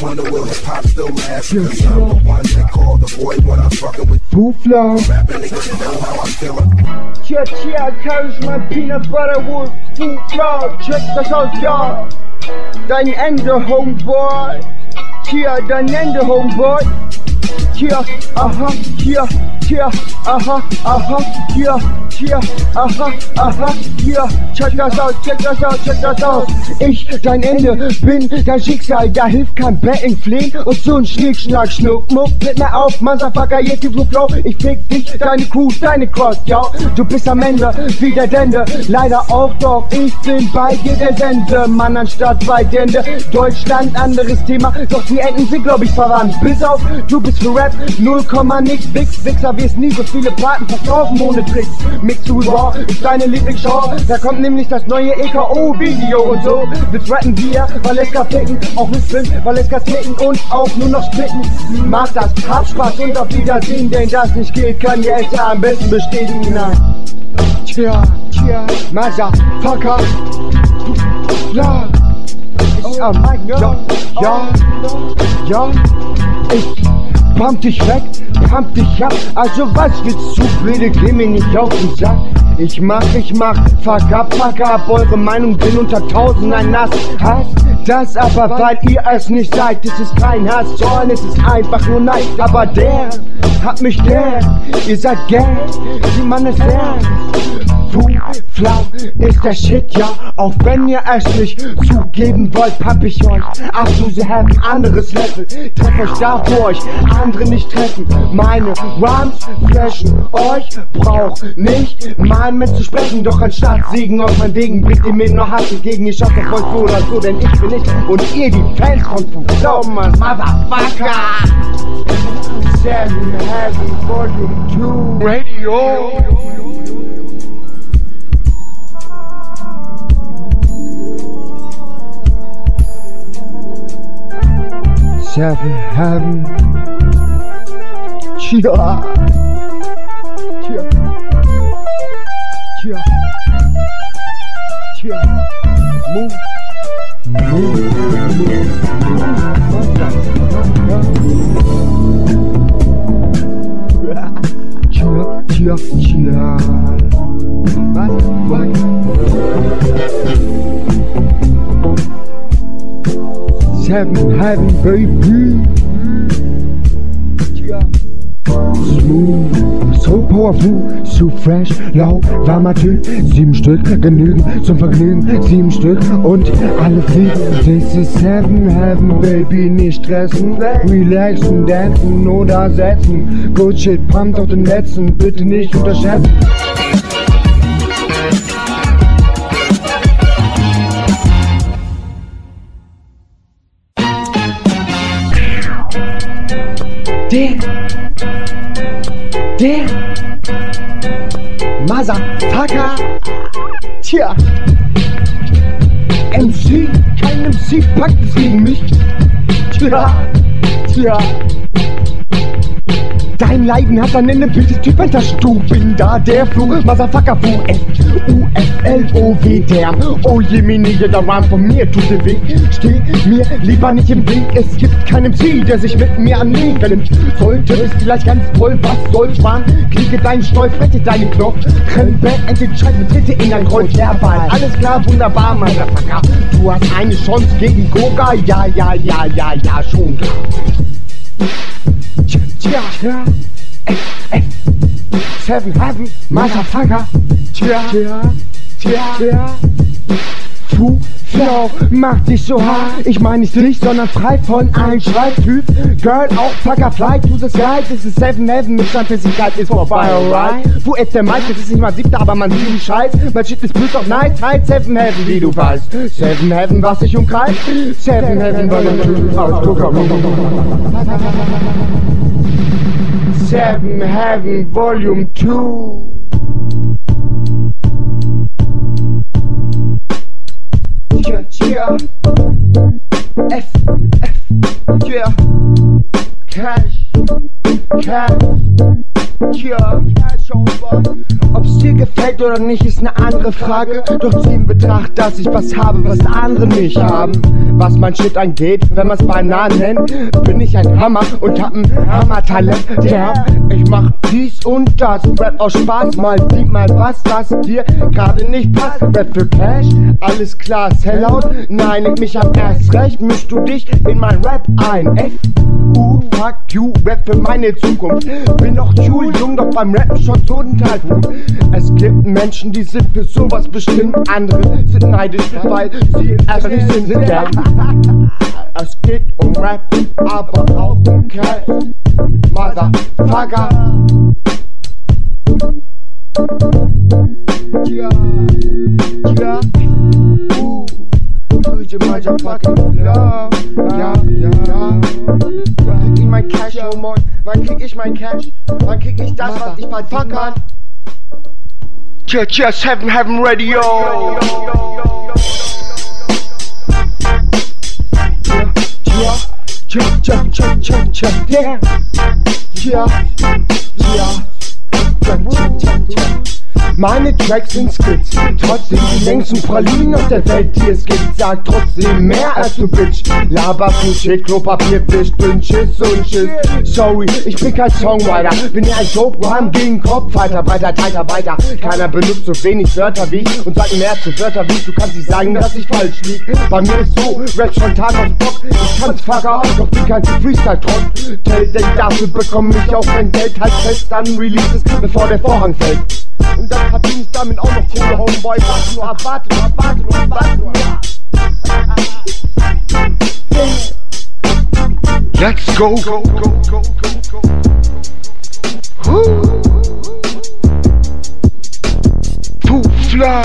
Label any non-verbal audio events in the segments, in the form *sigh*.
wonder will hip hop still last. Cause I'm the one they call the boy when I'm fucking with Buffler. rapping niggas know how I'm feeling. Tja, kann ich mein Peanut Butter Wolf zu klar. Check das aus, ja. Dein Ende, Homeboy. Tja, dein Ende, Homeboy. Tja, aha, tja, tja, aha, aha, tja, tja, aha, aha, tja. Check das aus, check das aus, check das aus. Ich, dein Ende, bin dein Schicksal. Da hilft kein Betten, Flehen und so ein Schnick, Schnack, Schnuck, Muck. Tritt mir auf, Motherfucker, jetzt die Flow. Ich fick dich, deine Kuh, deine Kost, ja. Du bist am Ende, wie der Dende. Leider auch doch, ich bin bei dir der Sende. Mann anstatt bei Dende. Deutschland, anderes Thema. Doch die Enden sind, glaub ich, verwandt. Bis auf, du bist für Rap 0, nix. Bix, Wichser, wirst nie so viele Platten verkaufen ohne Tricks. Mix to Raw ist deine Lieblingsshow. Da kommt nämlich das neue EKO-Video und so. Willst rappen wir, Valeska ficken, auch Wissen, Valeska klicken und auch nur noch splitten. Mach das, hab Spaß und auf Wiedersehen, denn das nicht geht, kann die Eltern am besten bestätigen. Nein. Tja, tja, Motherfucker. Ja. Ich am ja, ja, ja. Ich pump dich weg, pump dich ab. Also was willst du, bitte geh mir nicht auf den Sack. Ich mach, ich mach, fuck up, fuck up. Eure Meinung bin unter tausend ein Nass. Hass das aber, weil ihr es nicht seid. Es ist kein Hass, sondern es ist einfach nur Neid. Aber der hat mich gern, ihr seid gern, wie man es lernt. Flau ist der Shit, ja. Auch wenn ihr es nicht zugeben wollt, papp ich euch ab zu sie haben anderes Level. Treff euch da, wo euch andere nicht treffen. Meine Rhymes flashen euch, brauch nicht mal mitzusprechen. Doch anstatt Siegen auf mein Wegen bringt ihr mir nur Hass entgegen. Ich hoffe, euch so oder so, denn ich bin ich und ihr die Fans von Fu Thomas, Motherfucker. Seven Heaven Volume 2 Radio! seven heaven. Chia. Chia. Chia. Chia. Move. Move. Move. Move. Chia. Chia. Chia. Seven Heaven, baby. Tja. Smooth, so powerful, so fresh, lau, warmer Typ. Sieben Stück genügen zum Vergnügen, sieben Stück und alle fliegen. This is Seven Heaven, baby, nicht stressen, relaxen, dancen oder setzen. Good shit, pumpt auf den Netzen, bitte nicht unterschätzen. Der, der, Motherfucker, tja, MC, kein MC packt es gegen mich, tja, tja. Leiden hat ein Ende, bitte Typ Du bin da, der Flug, Motherfucker, Fu, F, U, F, L, O, W, der. Oh je, mini, jeder Rhyme von mir tut dir weh. Steh mir lieber nicht im Weg, es gibt keinen MC, der sich mit mir anlegen nimmt. Sollte es vielleicht ganz toll, was soll sparen? Klicke deinen Stolz, rette Krempe, entscheid mit Tritte in dein Kreuz, herbei. Alles klar, wunderbar, Motherfucker. Du hast eine Chance gegen Goga, ja, ja, ja, ja, ja, schon klar. Tja, tja, tja. Seven Heaven, Motherfucker. Tja, tja, tja, tja. Flow, mach dich so hart. Ich meine nicht dich, sondern frei von allen Schreibtyp. Girl, auch Fucker, fly to the sky. Das ist Seven Heaven mit Standfestigkeit ist vorbei, alright? Fu, ist der Mike, das ist nicht mal siebter, aber man sieht den Scheiß. Mein Shit ist plus auf nice, halt Seven Heaven, wie du weißt. Seven Heaven, was sich umkreist. Seven Heaven, weil der Typ aus Seven Heaven Volume 2. Yeah, yeah. F, F, yeah. Cash, cash, yeah. Over. Ob's dir gefällt oder nicht, ist eine andere Frage. Doch zieh in Betracht, dass ich was habe, was andere nicht haben. Was mein Shit angeht, wenn man's Bananen nennt, bin ich ein Hammer und hab ein Hammertalent. Ja, ich mach dies und das. Rap aus Spaß, mal sieht mal was, das dir gerade nicht passt. Rap für Cash, alles klar, Sellout. Nein, ich mich am erst recht, mischst du dich in mein Rap ein. F, U, fuck you, Rap für meine Zukunft. Bin noch cool, jung, doch beim Rappen schon total gut. Es gibt Menschen, die sind für sowas bestimmt. Andere sind neidisch, weil sie einfach nicht sind. Denn *laughs* es geht um Rap, aber auch um Cash. Motherfucker. Ja, ja, uh, who's your motherfucking love? Ja, ja, ja. Wann krieg ich mein Cash, oh moin? Wann krieg ich mein Cash? Wann krieg ich das, was ich verdienen kann? Cheer, cheer, Seven Heaven Radio. Ja, ja, ja, ja, ja, ja, yeah. Ja, ja, ja, ja, ja, ja. Meine Tracks sind Skits, trotzdem die längsten Pralinen auf der Welt, die es gibt. Sag trotzdem mehr als du Bitch. Laber viel Shit, Klopapier, Fisch, bin Schiss und Schiss. Sorry, ich bin kein Songwriter, bin ja ein Dope Rhyme gegen Kopf, weiter, breiter, tighter, weiter. Keiner benutzt so wenig Wörter wie ich und sagt mehr zu Wörter wie ich. Du kannst nicht sagen, dass ich falsch lieg. Bei mir ist so, Rap spontan aus Bock. Ich kann's fucker, doch bin kein Freestyle-Trotz. Denn dafür bekomme ich auch mein Geld halt fest, dann Releases, bevor der Vorhang fällt. Und dann verdiene ich damit auch noch Kohle, Homeboy. Warte nur ab, warte nur ab, warte nur ab, warte nur ab. Let's go. go, go, go, go, go. Woo. Fufla.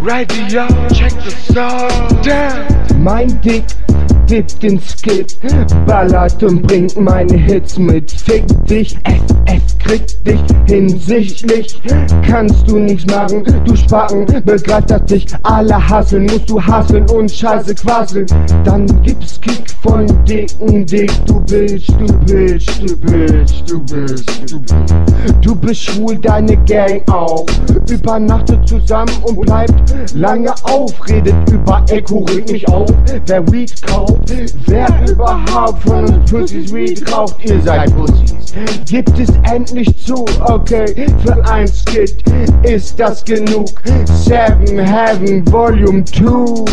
Radio, check the sound. Damn. Mein Dick dippt den Skit, ballert und bringt meine Hits mit. Fick dich, FF kriegt dich hinsichtlich. Kannst du nichts machen, du Spacken, dass dich alle hasseln. Musst du hasseln und Scheiße quasseln. Dann gibt's Kick von dicken Dick. Du bist, du bist, du bist, du bist, du bist. Du bist schwul, deine Gang auch. Übernachtet zusammen und bleibt lange auf. Redet über Echo, regt mich auf. Wer Weed kauft, wer überhaupt von uns Pussys Weed raucht, ihr seid Pussys. Gibt es endlich zu, okay, für ein Skit ist das genug. Seven Heaven Volume 2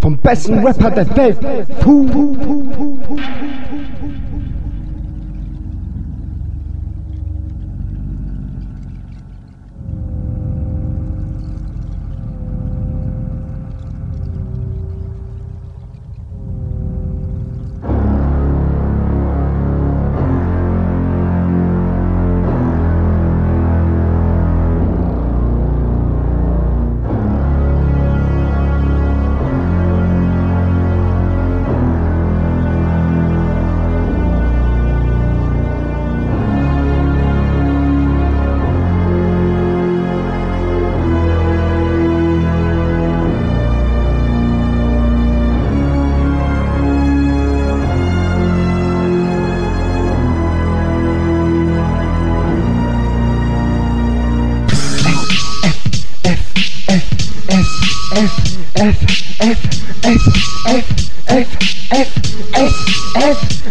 vom besten Rapper der Welt. Puh, puh, puh, puh, puh. F, F, F, F.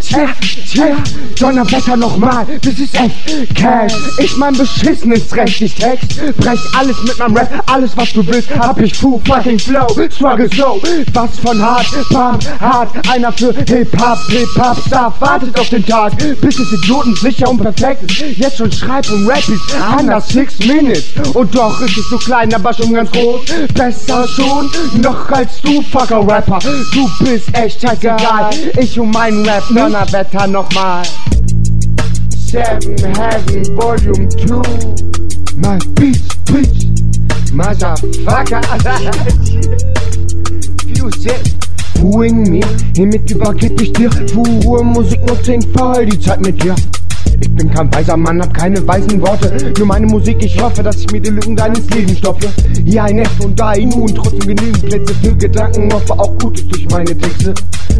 Tja, Donnerwetter nochmal, das ist echt Cash. Ich mein beschissenes Recht, ich text, brech alles mit meinem Rap, alles was du willst, hab ich Fu fucking Flow, Struggle so, was von hart, bam, hart, einer für Hip-Hop, Hip-Hop, Star, wartet auf den Tag, bis es Idioten sicher und perfekt ist, jetzt schon schreib und rap ist, under six minutes, und doch ist es so klein, aber schon ganz groß, besser schon, noch als du, fucker Rapper, du bist echt scheißegal, ich und mein Rap, Donnerwetter nochmal. Seven Heaven Volume 2 My bitch, bitch Motherfucker said Wooing me Hiermit übergeb ich dir Pure Musik nur 10 voll die Zeit mit dir Ich bin kein weiser Mann, hab keine weisen Worte. Nur meine Musik, ich hoffe, dass ich mir die Lücken deines Lebens stopfe. Hier ein F und da ein U und trotzdem genügend Plätze für Gedanken, hoffe auch Gutes durch meine Texte.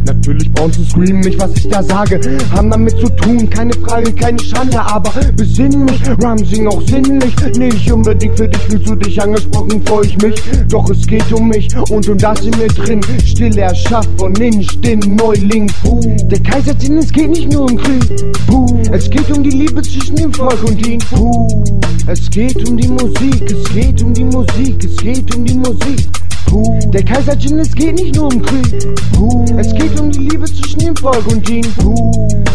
Natürlich brauchst du screamen nicht, was ich da sage. Haben damit zu tun, keine Frage, keine Schande, aber besinn mich. Ram sing auch sinnlich, nicht unbedingt für dich fühlst du dich angesprochen, freu ich mich. Doch es geht um mich und um das in mir drin. Still erschafft von Instinkt, Neuling, puh. Der Kaiserzinn, es geht nicht nur um Krieg, puh. Es geht um die Liebe zwischen dem Volk und ihm, puh. Es geht um die Musik, es geht um die Musik, es geht um die Musik. Der Kaiser Jin, es geht nicht nur um Krieg. Es geht um die Liebe zwischen dem Volk und Jin.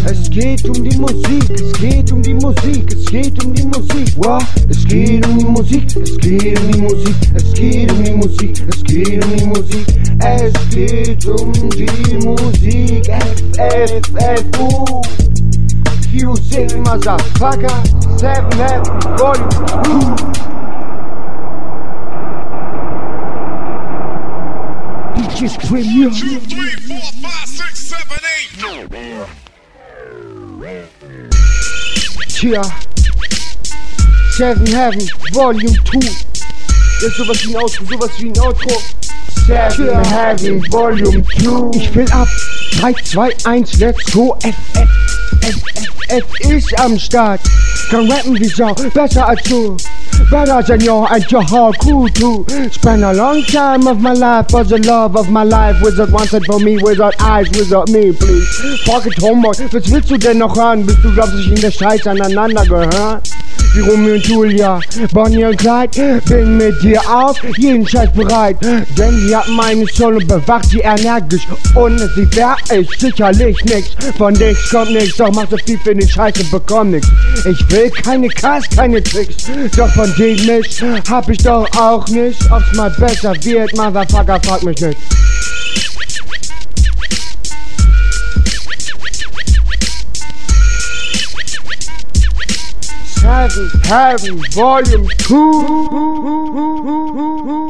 Es geht um die Musik, es geht um die Musik, es geht um die Musik. Wow. Es geht um die Musik, es geht um die Musik, es geht um die Musik, es geht um die Musik. Es geht um die Musik. F, F, F, U. Fusing Motherfucker. 7 F, Volume 2. DJ's Premier. Two, three, four, five, six, seven, eight. Tja. Seven Heaven, Volume 2. Das ist sowas wie ein Outro, sowas wie ein Outro. Seven Heaven, Volume 2. Ich will ab. 3, 2, 1, let's go. F, F, F, F, F ist am Start. Kann rappen wie Sau, besser als du. Better than your and your heart cool too. Spend a long time of my life for the love of my life. Wizard wanted for me, without eyes, without me, please. Pocket Homeboy, was willst du denn noch hören? Bist du, glaubst ich in der Scheiß aneinander gehört? Wie Romeo und Julia, Bonnie und Clyde, bin mit dir auf jeden Scheiß bereit. Denn sie hat meine Soul und bewacht sie energisch. Ohne sie wär ich sicherlich nix. Von nichts kommt nix, doch mach so viel für den Scheiß und bekomm nix. Ich will keine Cars, keine Tricks. Doch von dem Mist hab ich doch auch nicht. Ob's mal besser wird, Motherfucker, frag mich nicht. Francis Patton, Volume 2.